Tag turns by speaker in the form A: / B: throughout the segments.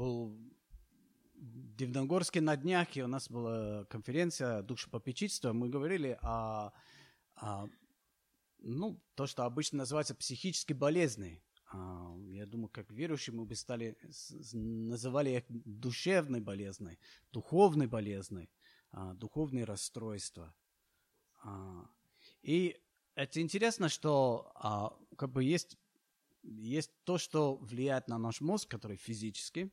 A: был в Дивногорске на днях, и у нас была конференция душепопечительства. Мы говорили о, о ну, то, что обычно называется психической болезнью. А, я думаю, как верующие мы бы стали, называли их душевной болезной, духовной болезной, а, духовные расстройства. А, и это интересно, что как бы есть, есть то, что влияет на наш мозг, который физически,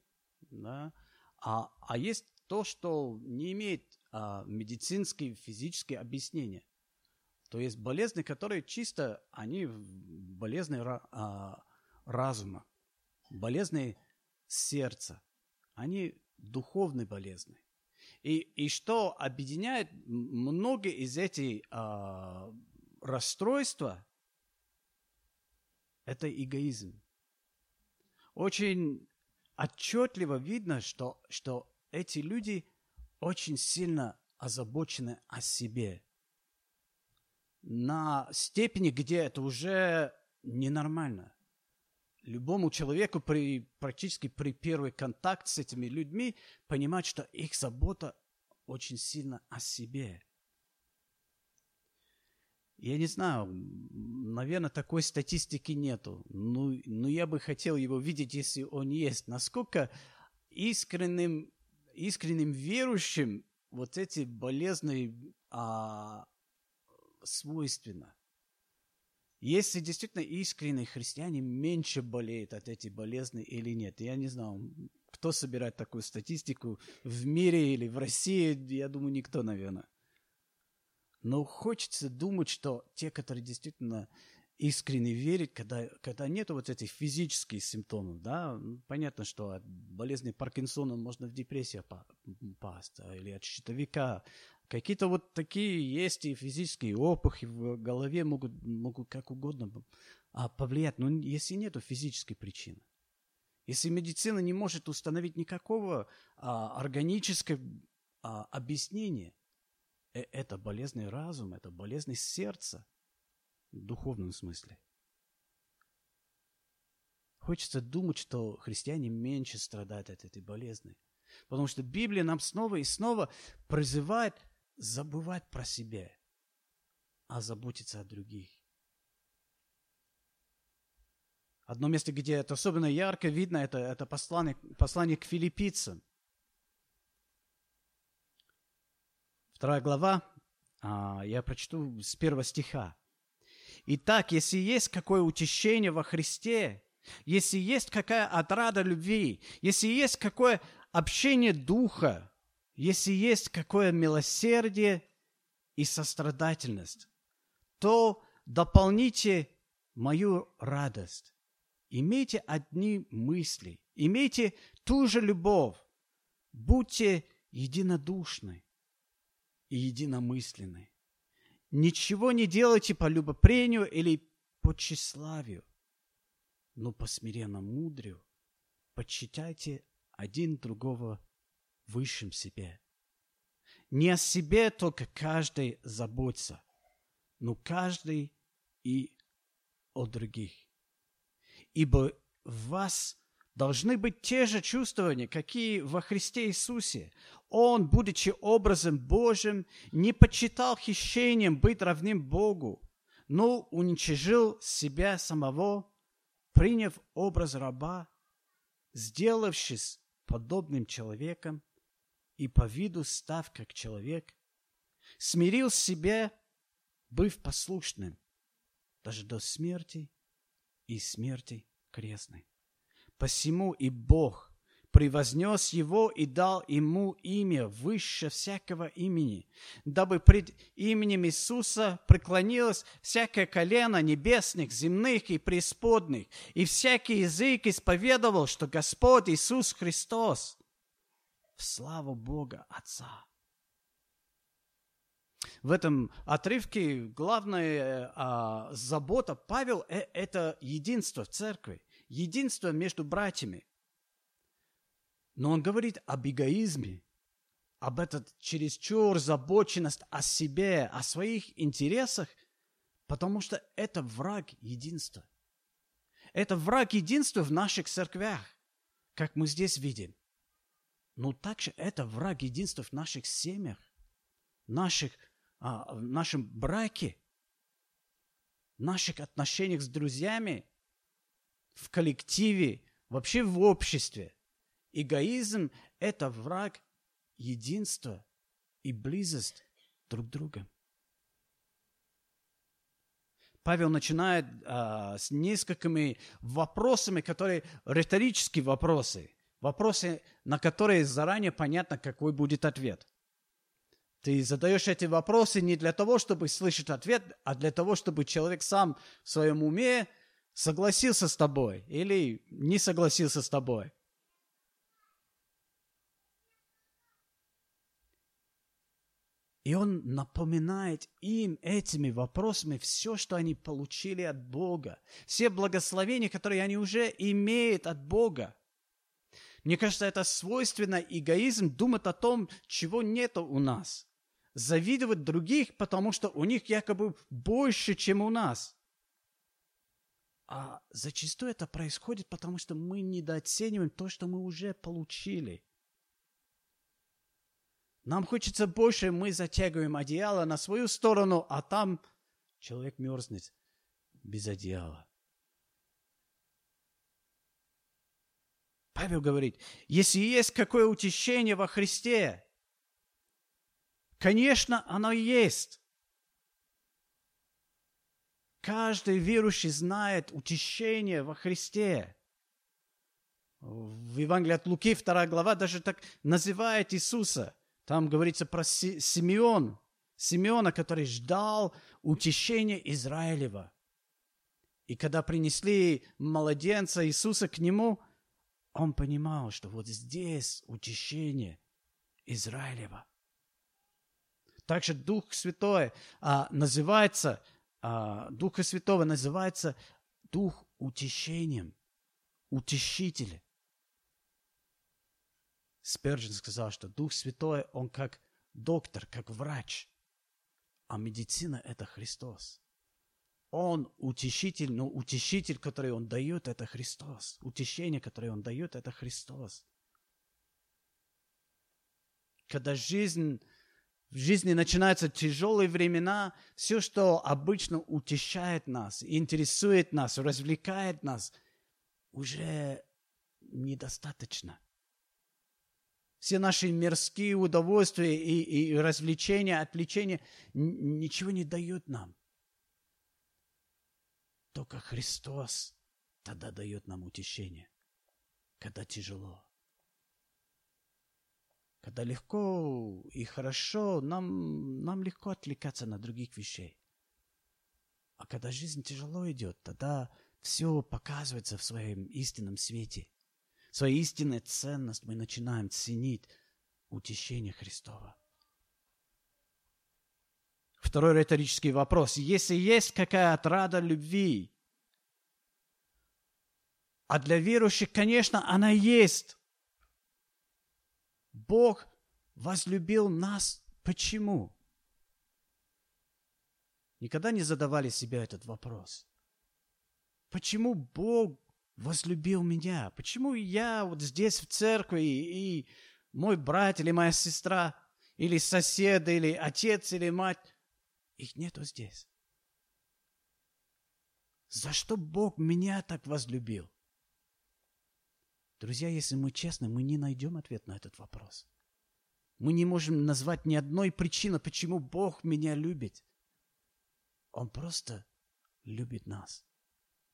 A: да, а, а есть то, что не имеет а, медицинские, физические объяснения. То есть болезни, которые чисто, они болезни а, разума, болезни сердца, они духовные болезни. И, и что объединяет многие из этих а, расстройства, это эгоизм. Очень отчетливо видно, что, что эти люди очень сильно озабочены о себе. На степени, где это уже ненормально. Любому человеку при, практически при первый контакт с этими людьми понимать, что их забота очень сильно о себе. Я не знаю, наверное, такой статистики нету. Но, ну, но я бы хотел его видеть, если он есть. Насколько искренним, искренним верующим вот эти болезни а, свойственно. Если действительно искренние христиане меньше болеют от этих болезней или нет. Я не знаю, кто собирает такую статистику в мире или в России, я думаю, никто, наверное. Но хочется думать, что те, которые действительно искренне верят, когда, когда нет вот этих физических симптомов, да, понятно, что от болезни Паркинсона можно в депрессию попасть, или от щитовика. Какие-то вот такие есть и физические опухи в голове могут, могут как угодно а, повлиять, но если нет физической причины. Если медицина не может установить никакого а, органического а, объяснения, это болезненный разум, это болезненность сердца в духовном смысле. Хочется думать, что христиане меньше страдают от этой болезни. Потому что Библия нам снова и снова призывает забывать про себя, а заботиться о других. Одно место, где это особенно ярко видно, это, это послание, послание к филиппийцам. Вторая глава, а, я прочту с первого стиха. Итак, если есть какое утешение во Христе, если есть какая отрада любви, если есть какое общение духа, если есть какое милосердие и сострадательность, то дополните мою радость. Имейте одни мысли, имейте ту же любовь, будьте единодушны, и единомысленны. Ничего не делайте по любопрению или по тщеславию, но по смиренно мудрию почитайте один другого высшим себе. Не о себе только каждый заботится, но каждый и о других. Ибо в вас должны быть те же чувствования, какие во Христе Иисусе. Он, будучи образом Божьим, не почитал хищением быть равным Богу, но уничижил себя самого, приняв образ раба, сделавшись подобным человеком и по виду став как человек, смирил себя, быв послушным, даже до смерти и смерти крестной. Посему и Бог превознес его и дал ему имя выше всякого имени, дабы пред именем Иисуса преклонилось всякое колено небесных, земных и преисподных, и всякий язык исповедовал, что Господь Иисус Христос в славу Бога Отца. В этом отрывке главная а, забота Павел э, – это единство в церкви единство между братьями. Но он говорит об эгоизме, об этот чересчур забоченность о себе, о своих интересах, потому что это враг единства. Это враг единства в наших церквях, как мы здесь видим. Но также это враг единства в наших семьях, наших, а, в нашем браке, наших отношениях с друзьями, в коллективе, вообще в обществе. Эгоизм – это враг единства и близость друг к другу. Павел начинает а, с несколькими вопросами, которые риторические вопросы, вопросы, на которые заранее понятно, какой будет ответ. Ты задаешь эти вопросы не для того, чтобы слышать ответ, а для того, чтобы человек сам в своем уме согласился с тобой или не согласился с тобой. И он напоминает им этими вопросами все, что они получили от Бога. Все благословения, которые они уже имеют от Бога. Мне кажется, это свойственно эгоизм думать о том, чего нет у нас. Завидовать других, потому что у них якобы больше, чем у нас. А зачастую это происходит, потому что мы недооцениваем то, что мы уже получили. Нам хочется больше, мы затягиваем одеяло на свою сторону, а там человек мерзнет без одеяла. Павел говорит, если есть какое утешение во Христе, конечно, оно есть. Каждый верующий знает утешение во Христе. В Евангелии от Луки 2 глава даже так называет Иисуса – там говорится про Симеон, Симеона, который ждал утешения Израилева. И когда принесли младенца Иисуса к нему, он понимал, что вот здесь утешение Израилева. Также Дух Святой а, называется, а, Духа Святого называется Дух утешением, утешитель. Сперджин сказал, что Дух Святой, он как доктор, как врач, а медицина – это Христос. Он утешитель, но утешитель, который он дает, это Христос. Утешение, которое он дает, это Христос. Когда жизнь, в жизни начинаются тяжелые времена, все, что обычно утешает нас, интересует нас, развлекает нас, уже недостаточно – все наши мирские удовольствия и, и развлечения, отвлечения ничего не дают нам. Только Христос тогда дает нам утешение, когда тяжело. Когда легко и хорошо, нам, нам легко отвлекаться на других вещей. А когда жизнь тяжело идет, тогда все показывается в своем истинном свете – своей истинной ценность мы начинаем ценить утешение Христова. Второй риторический вопрос. Если есть какая отрада любви, а для верующих, конечно, она есть. Бог возлюбил нас. Почему? Никогда не задавали себе этот вопрос. Почему Бог возлюбил меня? Почему я вот здесь в церкви и, и мой брат или моя сестра, или сосед, или отец, или мать, их нету здесь? За что Бог меня так возлюбил? Друзья, если мы честны, мы не найдем ответ на этот вопрос. Мы не можем назвать ни одной причины, почему Бог меня любит. Он просто любит нас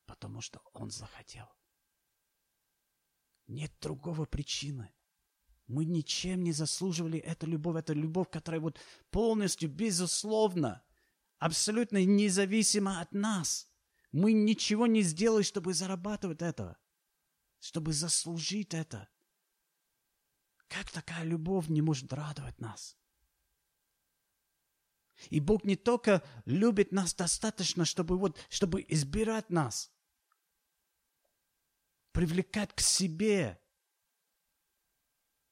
A: потому что он захотел. Нет другого причины. Мы ничем не заслуживали эту любовь, эту любовь, которая вот полностью, безусловно, абсолютно независима от нас. Мы ничего не сделали, чтобы зарабатывать это, чтобы заслужить это. Как такая любовь не может радовать нас? И Бог не только любит нас достаточно, чтобы, вот, чтобы избирать нас, привлекать к себе.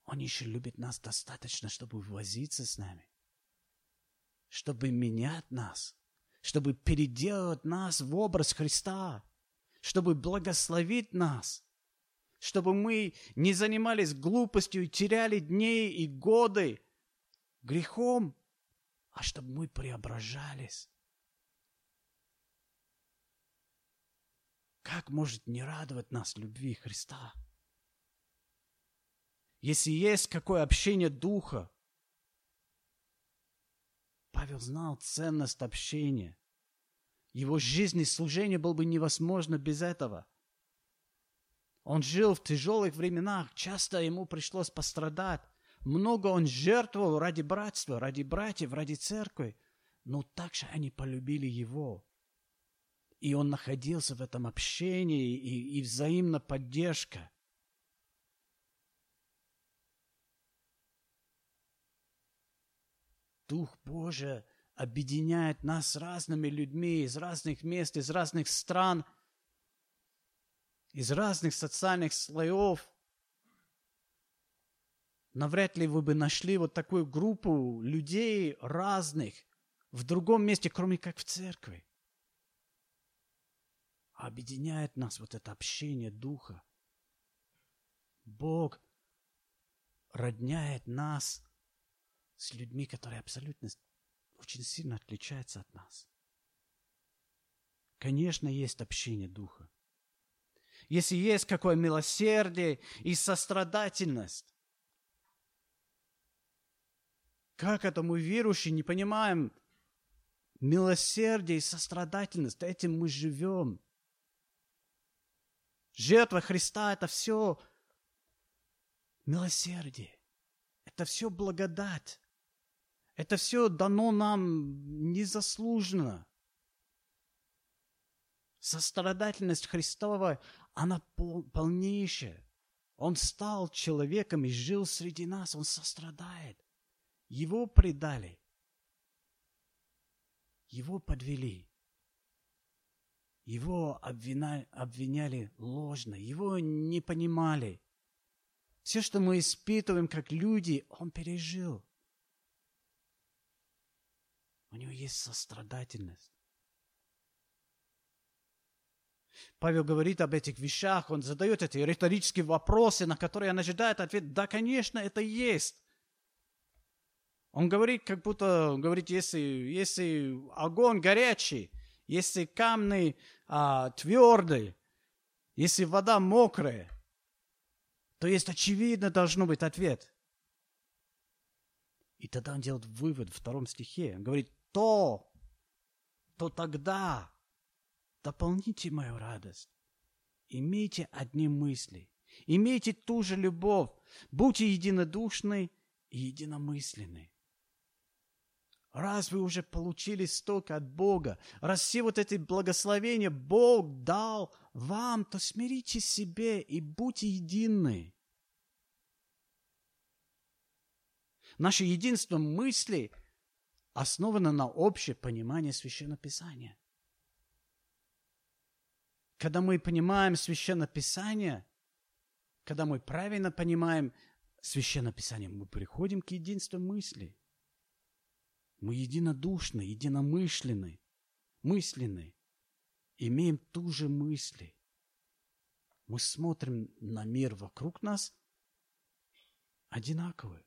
A: Он еще любит нас достаточно, чтобы возиться с нами, чтобы менять нас, чтобы переделать нас в образ Христа, чтобы благословить нас, чтобы мы не занимались глупостью и теряли дни и годы грехом, а чтобы мы преображались. Как может не радовать нас любви Христа? Если есть какое общение Духа, Павел знал ценность общения. Его жизнь и служение было бы невозможно без этого. Он жил в тяжелых временах, часто ему пришлось пострадать. Много он жертвовал ради братства, ради братьев, ради церкви. Но также они полюбили его. И он находился в этом общении и, и взаимно поддержка. Дух Божий объединяет нас с разными людьми из разных мест, из разных стран, из разных социальных слоев. Навряд ли вы бы нашли вот такую группу людей разных в другом месте, кроме как в церкви. Объединяет нас вот это общение Духа. Бог родняет нас с людьми, которые абсолютно очень сильно отличаются от нас. Конечно, есть общение Духа. Если есть какое милосердие и сострадательность, как это мы верующие не понимаем милосердие и сострадательность, этим мы живем. Жертва Христа – это все милосердие. Это все благодать. Это все дано нам незаслуженно. Сострадательность Христова, она пол, полнейшая. Он стал человеком и жил среди нас. Он сострадает. Его предали. Его подвели. Его обвиняли ложно. Его не понимали. Все, что мы испытываем как люди, он пережил. У него есть сострадательность. Павел говорит об этих вещах, он задает эти риторические вопросы, на которые он ожидает ответ, да, конечно, это есть. Он говорит, как будто, говорит, если, если огонь горячий, если камни а, твердые, если вода мокрая, то есть очевидно должно быть ответ. И тогда он делает вывод в втором стихе. Он говорит, то, то тогда дополните мою радость. Имейте одни мысли, имейте ту же любовь, будьте единодушны и единомысленны. Раз вы уже получили столько от Бога, раз все вот эти благословения Бог дал вам, то смирите себе и будьте едины. Наше единство мысли основано на общее понимание Священного Писания. Когда мы понимаем Священное Писание, когда мы правильно понимаем Священное Писание, мы приходим к единству мысли. Мы единодушны, единомышленны, мысленны, имеем ту же мысли. Мы смотрим на мир вокруг нас одинаково.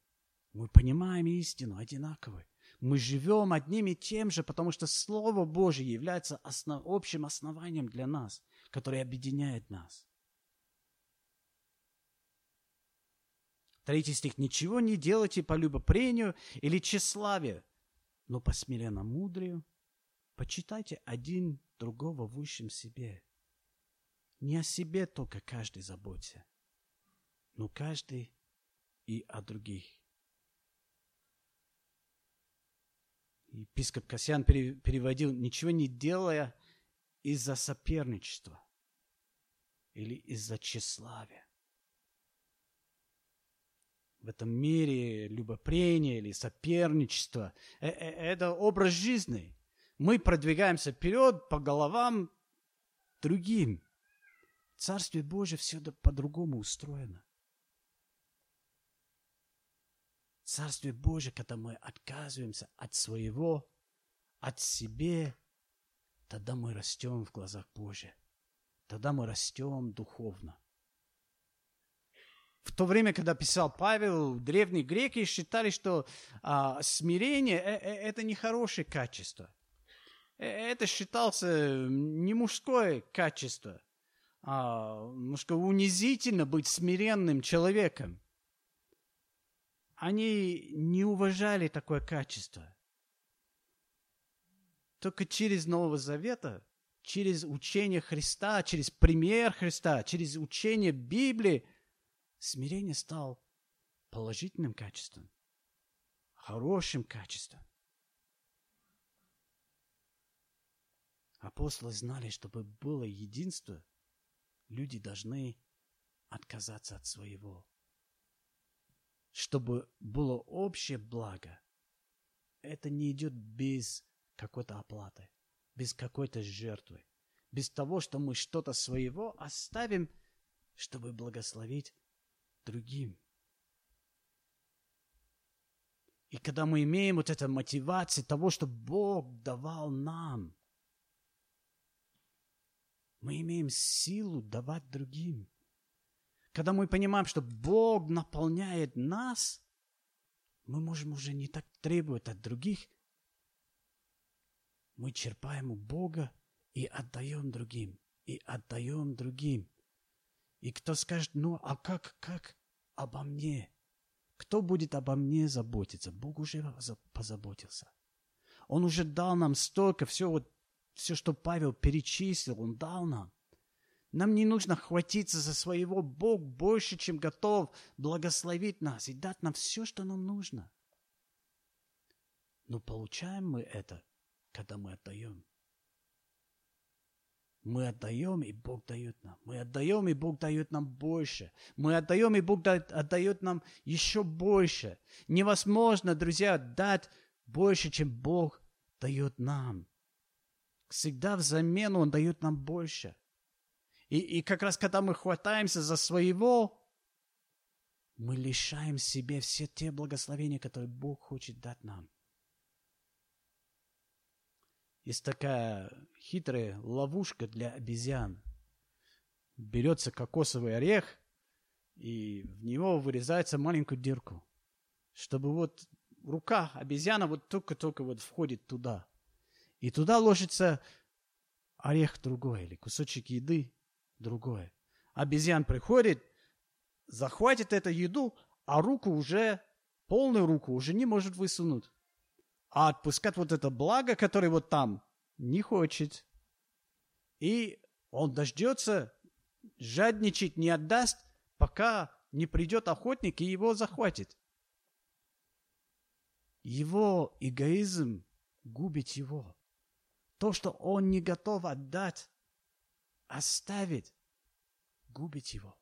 A: Мы понимаем истину одинаково. Мы живем одним и тем же, потому что Слово Божье является основ, общим основанием для нас, которое объединяет нас. Третий стих. «Ничего не делайте по любопрению или тщеславию, но по смиренно-мудрию почитайте один другого в высшем себе. Не о себе только каждый заботься, но каждый и о других. епископ Касьян переводил, ничего не делая из-за соперничества или из-за тщеславия. В этом мире любопрение или соперничество э, – это образ жизни. Мы продвигаемся вперед по головам другим. Царствие Божие все по-другому устроено. Царствие Божие, когда мы отказываемся от своего, от себе, тогда мы растем в глазах Божьих. Тогда мы растем духовно. то время, когда писал Павел, древние греки считали, что а, смирение э, э, это не хорошее качество. Э, это считался не мужское качество. А, немножко унизительно быть смиренным человеком. Они не уважали такое качество. Только через Нового Завета, через учение Христа, через пример Христа, через учение Библии, смирение стало положительным качеством, хорошим качеством. Апостолы знали, чтобы было единство, люди должны отказаться от своего. Чтобы было общее благо, это не идет без какой-то оплаты, без какой-то жертвы, без того, что мы что-то своего оставим, чтобы благословить другим. И когда мы имеем вот эту мотивацию того, что Бог давал нам, мы имеем силу давать другим. Когда мы понимаем, что Бог наполняет нас, мы можем уже не так требовать от других, мы черпаем у Бога и отдаем другим, и отдаем другим. И кто скажет, ну а как, как обо мне? Кто будет обо мне заботиться? Бог уже позаботился. Он уже дал нам столько, все, вот, все, что Павел перечислил, он дал нам. Нам не нужно хватиться за своего. Бог больше, чем готов благословить нас и дать нам все, что нам нужно. Но получаем мы это когда мы отдаем. Мы отдаем, и Бог дает нам. Мы отдаем, и Бог дает нам больше. Мы отдаем, и Бог отдает нам еще больше. Невозможно, друзья, дать больше, чем Бог дает нам. Всегда взамен Он дает нам больше. И, и как раз когда мы хватаемся за своего, мы лишаем себе все те благословения, которые Бог хочет дать нам. Есть такая хитрая ловушка для обезьян. Берется кокосовый орех, и в него вырезается маленькую дырку, чтобы вот рука обезьяна вот только-только вот входит туда. И туда ложится орех другой или кусочек еды другое. Обезьян приходит, захватит эту еду, а руку уже, полную руку уже не может высунуть. А отпускать вот это благо, которое вот там, не хочет. И он дождется, жадничать не отдаст, пока не придет охотник и его захватит. Его эгоизм губит его. То, что он не готов отдать, оставить, губит его.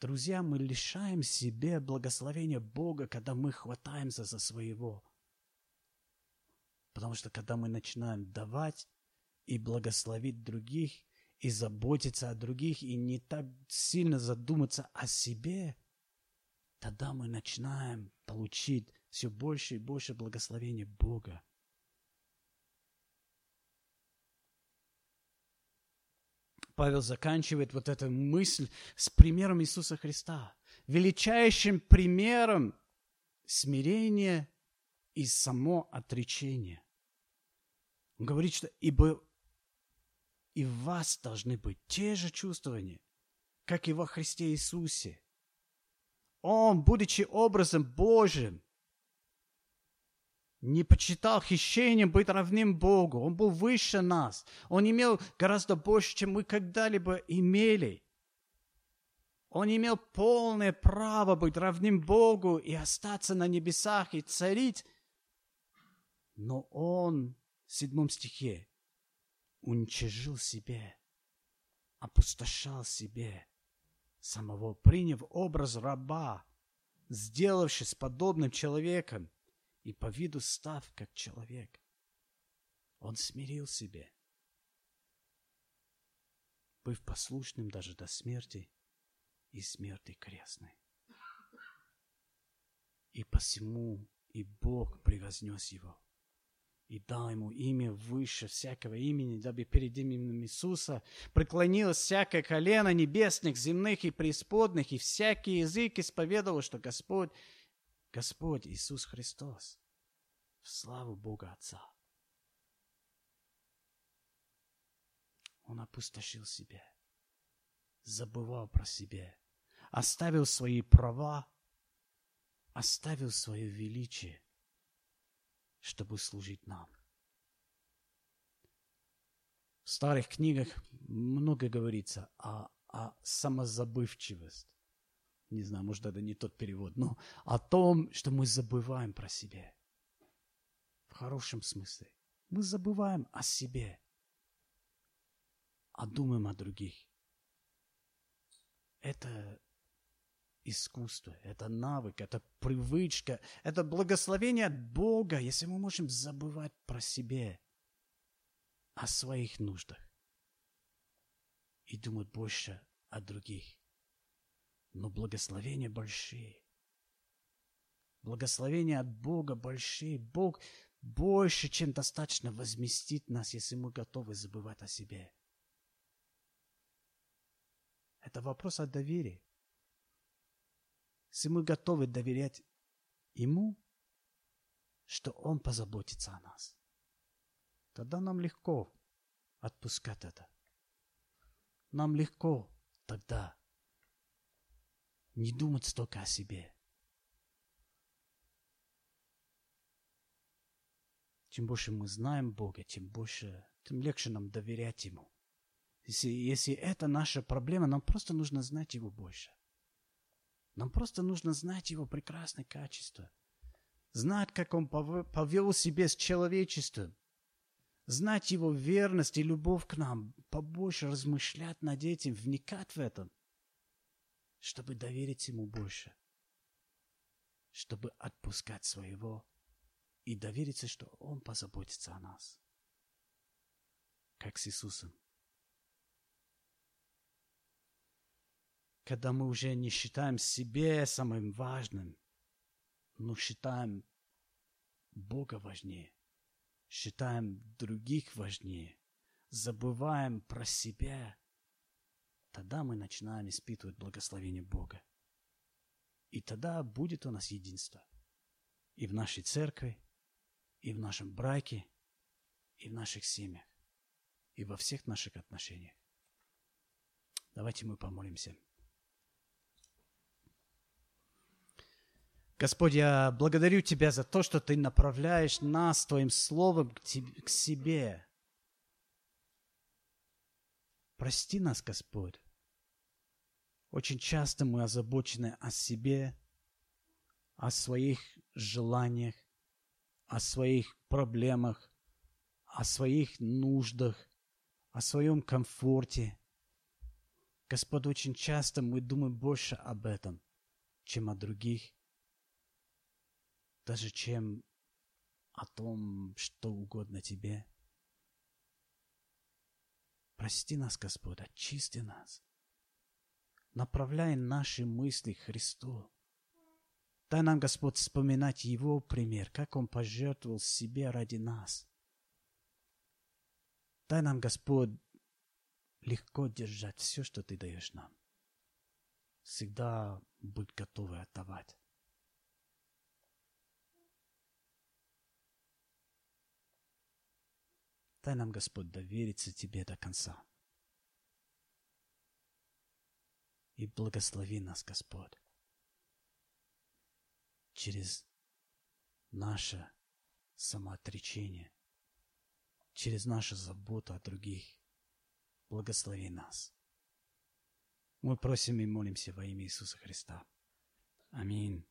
A: Друзья, мы лишаем себе благословения Бога, когда мы хватаемся за своего. Потому что когда мы начинаем давать и благословить других, и заботиться о других, и не так сильно задуматься о себе, тогда мы начинаем получить все больше и больше благословения Бога. Павел заканчивает вот эту мысль с примером Иисуса Христа, величайшим примером смирения и само отречение. Он говорит, что ибо и в вас должны быть те же чувствования, как и во Христе Иисусе. Он, будучи образом Божьим, не почитал хищением быть равным Богу. Он был выше нас. Он имел гораздо больше, чем мы когда-либо имели. Он имел полное право быть равным Богу и остаться на небесах и царить но он седьмом стихе уничижил себе, опустошал себе самого, приняв образ раба, сделавшись подобным человеком и по виду став как человек. Он смирил себе, быв послушным даже до смерти и смерти крестной. И посему и Бог превознес его и дал ему имя выше всякого имени, дабы перед именем Иисуса преклонилось всякое колено небесных, земных и преисподных, и всякий язык исповедовал, что Господь, Господь Иисус Христос, в славу Бога Отца. Он опустошил себя, забывал про себя, оставил свои права, оставил свое величие, чтобы служить нам. В старых книгах много говорится о, о самозабывчивости. Не знаю, может, это не тот перевод, но о том, что мы забываем про себя. В хорошем смысле. Мы забываем о себе, а думаем о других. Это искусство, это навык, это привычка, это благословение от Бога, если мы можем забывать про себя, о своих нуждах и думать больше о других. Но благословения большие. Благословения от Бога большие. Бог больше, чем достаточно возместит нас, если мы готовы забывать о себе. Это вопрос о доверии. Если мы готовы доверять Ему, что Он позаботится о нас, тогда нам легко отпускать это. Нам легко тогда не думать столько о себе. Чем больше мы знаем Бога, тем больше, тем легче нам доверять Ему. Если, если это наша проблема, нам просто нужно знать Его больше. Нам просто нужно знать его прекрасные качества. Знать, как он повел себя с человечеством. Знать его верность и любовь к нам. Побольше размышлять над этим, вникать в этом. Чтобы доверить ему больше. Чтобы отпускать своего и довериться, что он позаботится о нас. Как с Иисусом. Когда мы уже не считаем себе самым важным, но считаем Бога важнее, считаем других важнее, забываем про себя, тогда мы начинаем испытывать благословение Бога. И тогда будет у нас единство. И в нашей церкви, и в нашем браке, и в наших семьях, и во всех наших отношениях. Давайте мы помолимся. Господь, я благодарю Тебя за то, что Ты направляешь нас Твоим Словом к, тебе, к себе. Прости нас, Господь. Очень часто мы озабочены о себе, о своих желаниях, о своих проблемах, о своих нуждах, о своем комфорте. Господь, очень часто мы думаем больше об этом, чем о других даже чем о том, что угодно тебе. Прости нас, Господь, очисти нас. Направляй наши мысли к Христу. Дай нам, Господь, вспоминать Его пример, как Он пожертвовал себе ради нас. Дай нам, Господь, легко держать все, что Ты даешь нам. Всегда быть готовы отдавать. Дай нам, Господь, довериться Тебе до конца. И благослови нас, Господь, через наше самоотречение, через нашу заботу о других. Благослови нас. Мы просим и молимся во имя Иисуса Христа. Аминь.